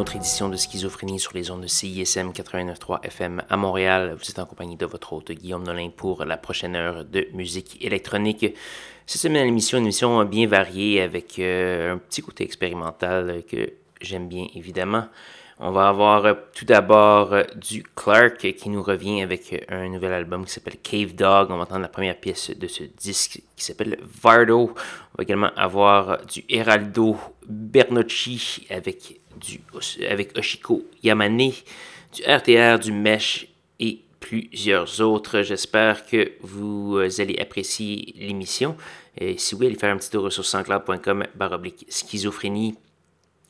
Autre édition de Schizophrénie sur les ondes de CISM 89.3 FM à Montréal. Vous êtes en compagnie de votre hôte Guillaume Nolin pour la prochaine heure de musique électronique. Cette semaine, l'émission, une émission bien variée avec euh, un petit côté expérimental que j'aime bien évidemment. On va avoir euh, tout d'abord euh, du Clark qui nous revient avec un nouvel album qui s'appelle Cave Dog. On va entendre la première pièce de ce disque qui s'appelle Vardo. On va également avoir du Heraldo Bernocchi avec, du, avec Oshiko Yamane, du RTR, du Mesh et plusieurs autres. J'espère que vous allez apprécier l'émission. Et si oui, allez faire un petit tour sur sanscloud.com baroblique schizophrénie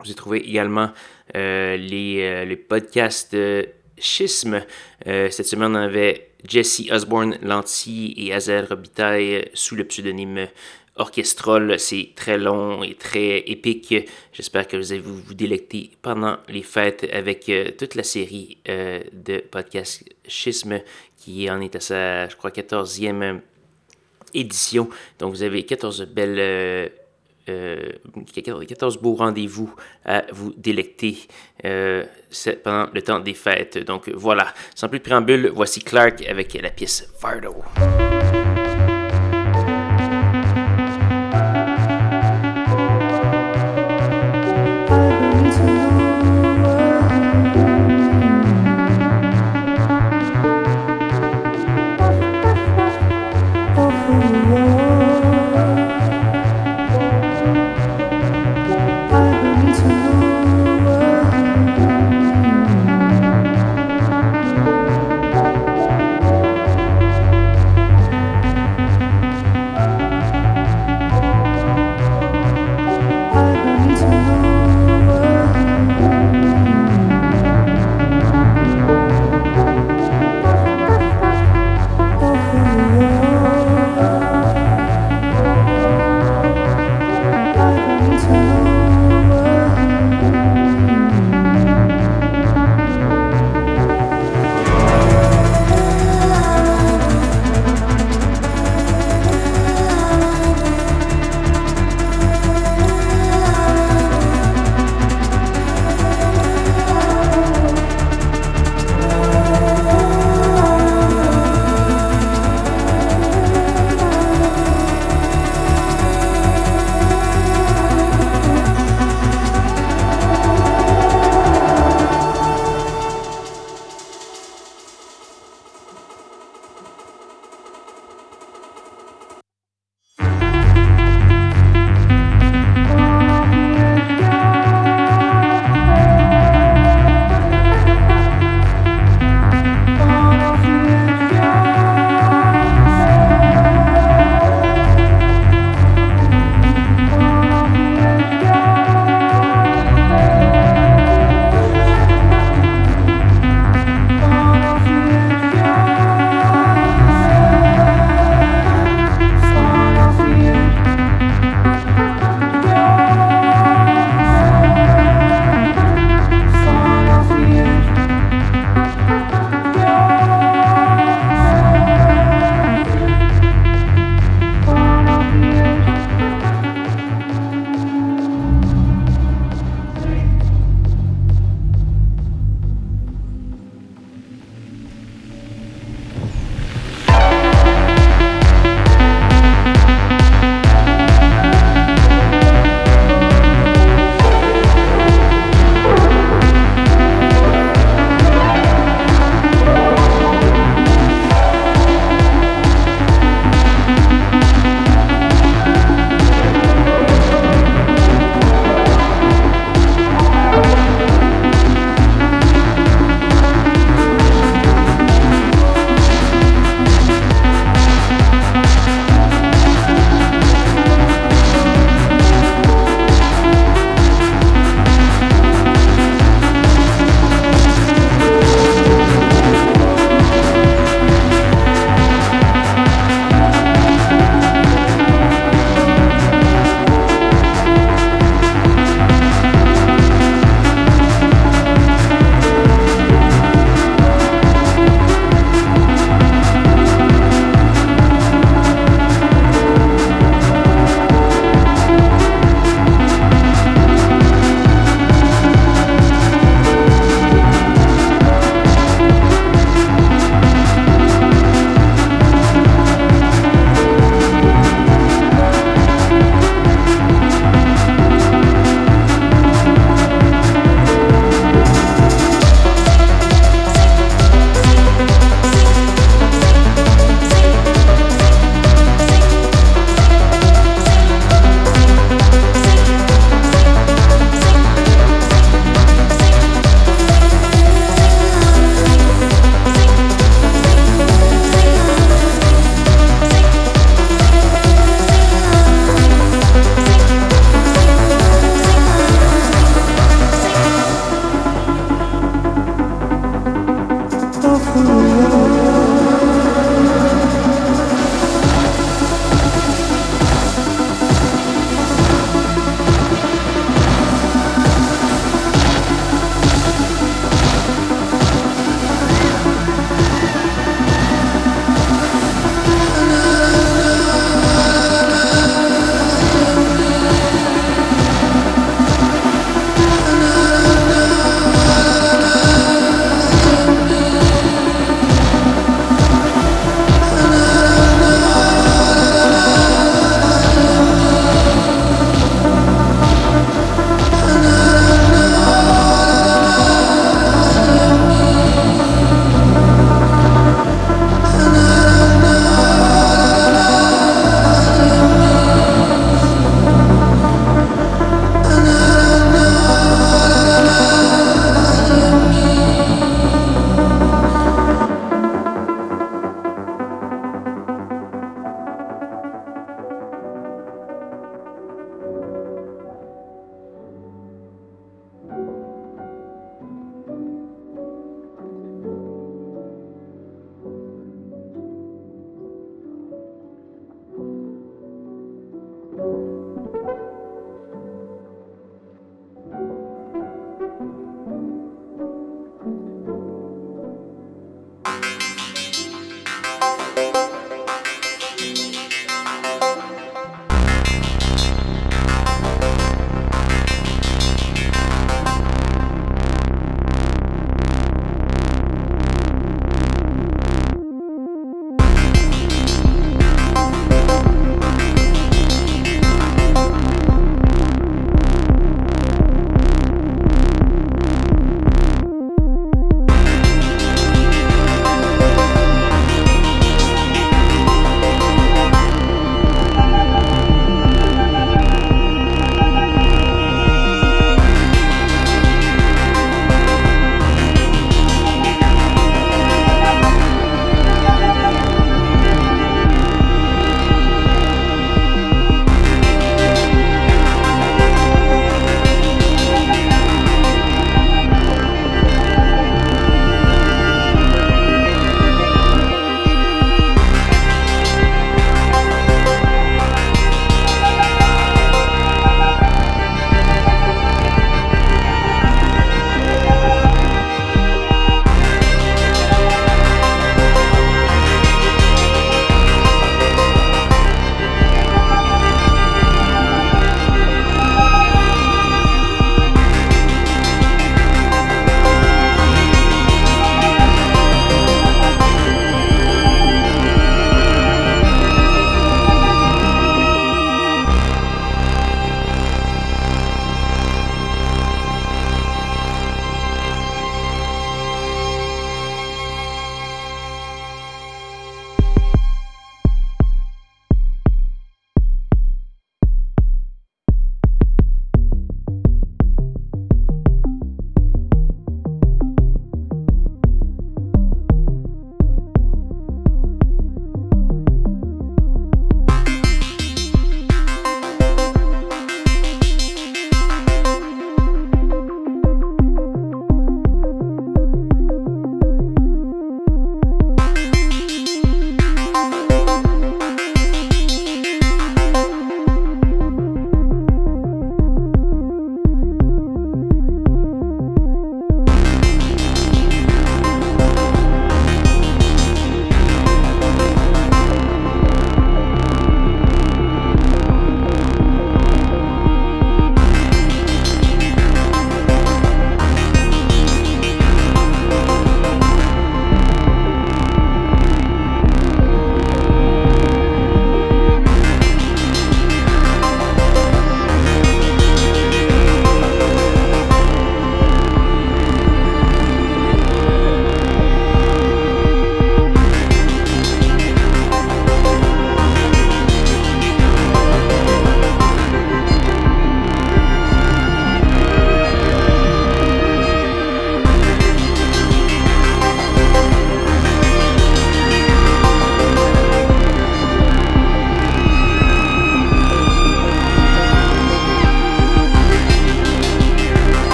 vous avez trouvé également euh, les, euh, les, podcasts de Schisme. Euh, cette semaine, on avait Jesse Osborne Lanty et Azel Robitaille sous le pseudonyme Orchestrol. C'est très long et très épique. J'espère que vous allez vous, délecter pendant les fêtes avec toute la série de podcasts Schisme qui en est à sa, je crois, 14e édition. Donc, vous avez 14 belles 14 euh, beaux rendez-vous à vous délecter euh, pendant le temps des fêtes. Donc voilà, sans plus de préambule, voici Clark avec la pièce Fardo.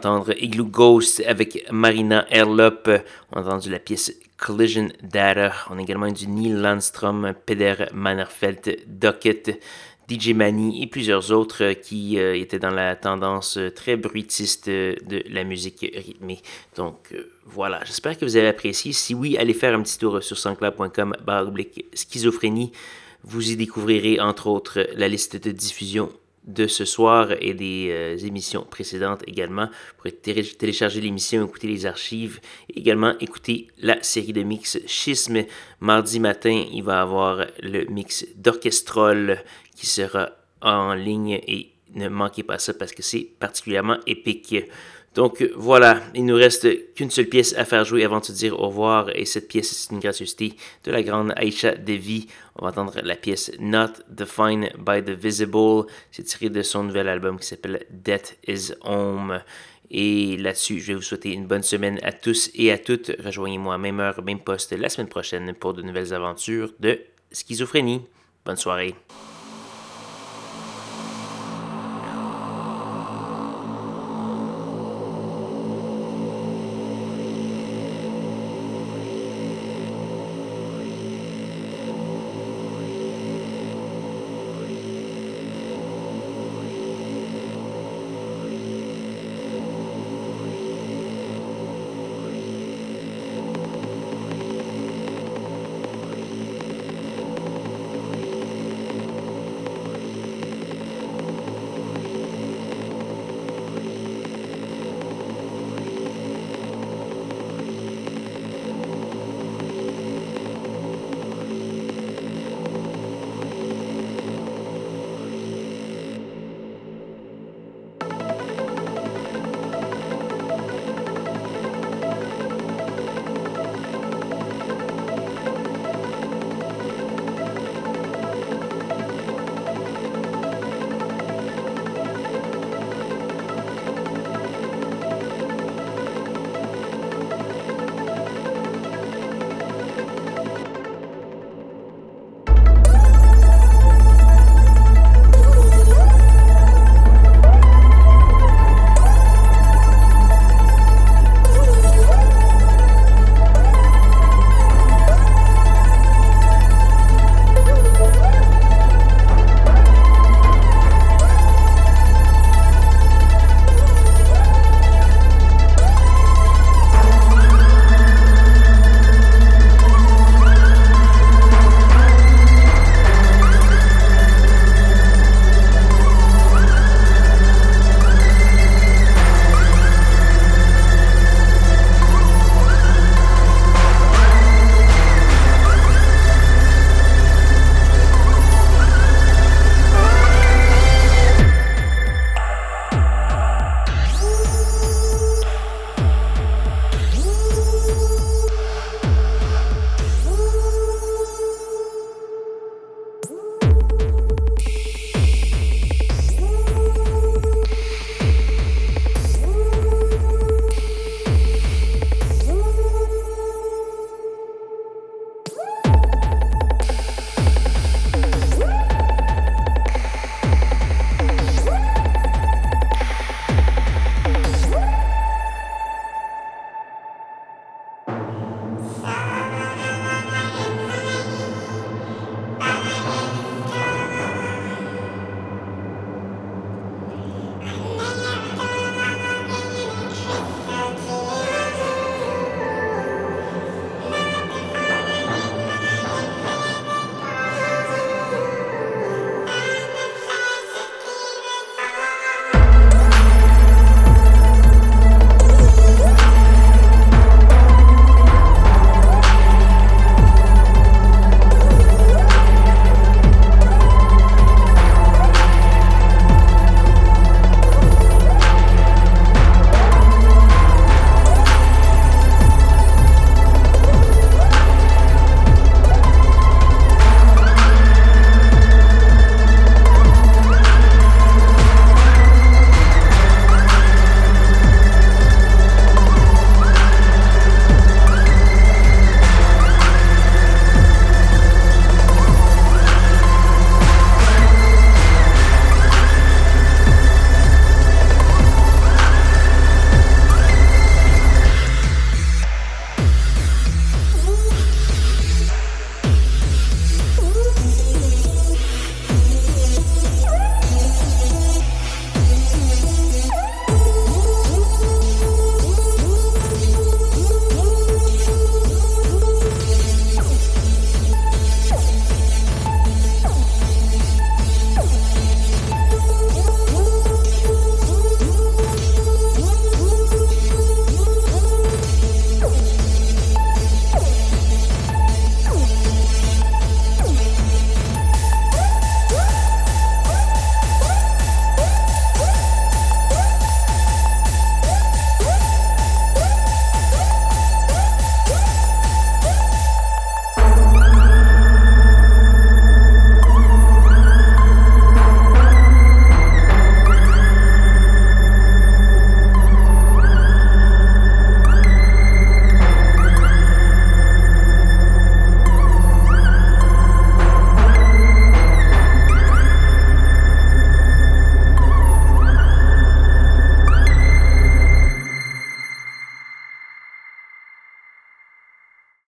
Entendre Igloo Ghost avec Marina Erlop. On a entendu la pièce Collision Data. On a également du Neil Landstrom, Peder Mannerfeld, Duckett, DJ Manny et plusieurs autres qui euh, étaient dans la tendance très bruitiste de la musique rythmée. Donc euh, voilà, j'espère que vous avez apprécié. Si oui, allez faire un petit tour sur sanscloud.com schizophrénie. Vous y découvrirez entre autres la liste de diffusion de ce soir et des euh, émissions précédentes également. Vous pourrez télécharger l'émission, écouter les archives également écouter la série de mix Schisme. Mardi matin, il va y avoir le mix d'orchestrol qui sera en ligne et ne manquez pas ça parce que c'est particulièrement épique. Donc voilà, il nous reste qu'une seule pièce à faire jouer avant de se dire au revoir. Et cette pièce, c'est une gracieuseté de la grande Aisha Devi. On va entendre la pièce Not Defined by the Visible. C'est tiré de son nouvel album qui s'appelle Death is Home. Et là-dessus, je vais vous souhaiter une bonne semaine à tous et à toutes. Rejoignez-moi même heure, même poste la semaine prochaine pour de nouvelles aventures de schizophrénie. Bonne soirée.